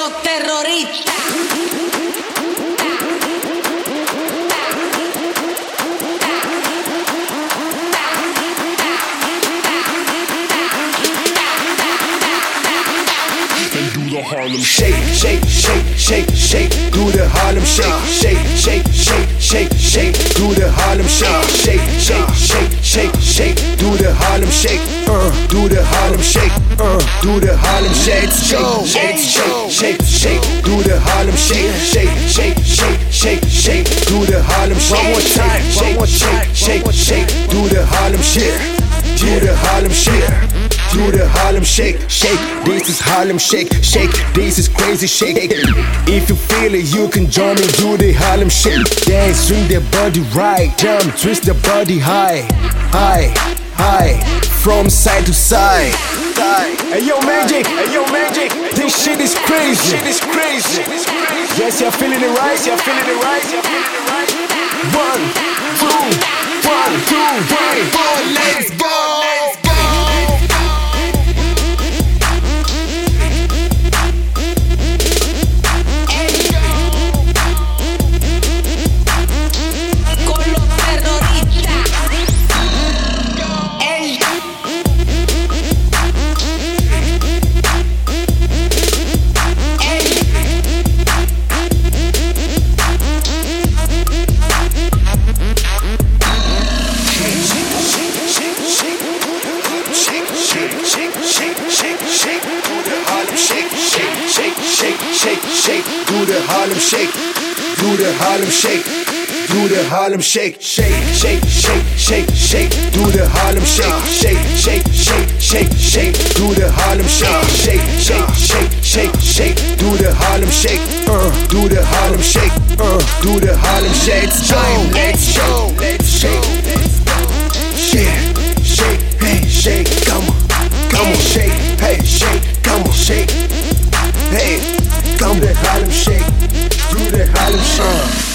los terroristas. Harlem shake, shake, shake, shake, shake, do the Harlem shake, shake, shake, shake, shake, shake, do the Harlem shake, shake, shake, shake, shake, shake, do the Harlem shake, uh, do the Harlem shake, uh, do the Harlem shake, shake, shake, shake, shake, shake, shake, shake, shake, do the Harlem shake, one more time, more time, shake, shake, do the Harlem shake, do the Harlem shake do the Harlem Shake, shake. This is Harlem Shake, shake. This is crazy shake. If you feel it, you can join me. Do the Harlem Shake. Dance, swing the body right, jump, twist the body high, high, high, from side to side. Hey yo, Magic, hey yo, Magic. This shit is crazy. Shit is crazy. Yes, you're feeling it right. You're feeling it right. You're feeling it right. One, two, one, two, three, four. Let's go. Harlem Shake, do the Harlem Shake, do the Harlem Shake, shake, shake, shake, shake, shake, do the Harlem Shake, shake, shake, shake, shake, shake, do the Harlem Shake, shake, shake, shake, shake, shake, do the Harlem Shake, uh, do the Harlem Shake, uh, do the Harlem Shake. Let's go, let's go. shake, come on, come on, shake, hey, shake, come on, shake, hey, come that Harlem shake, through the Harlem shake.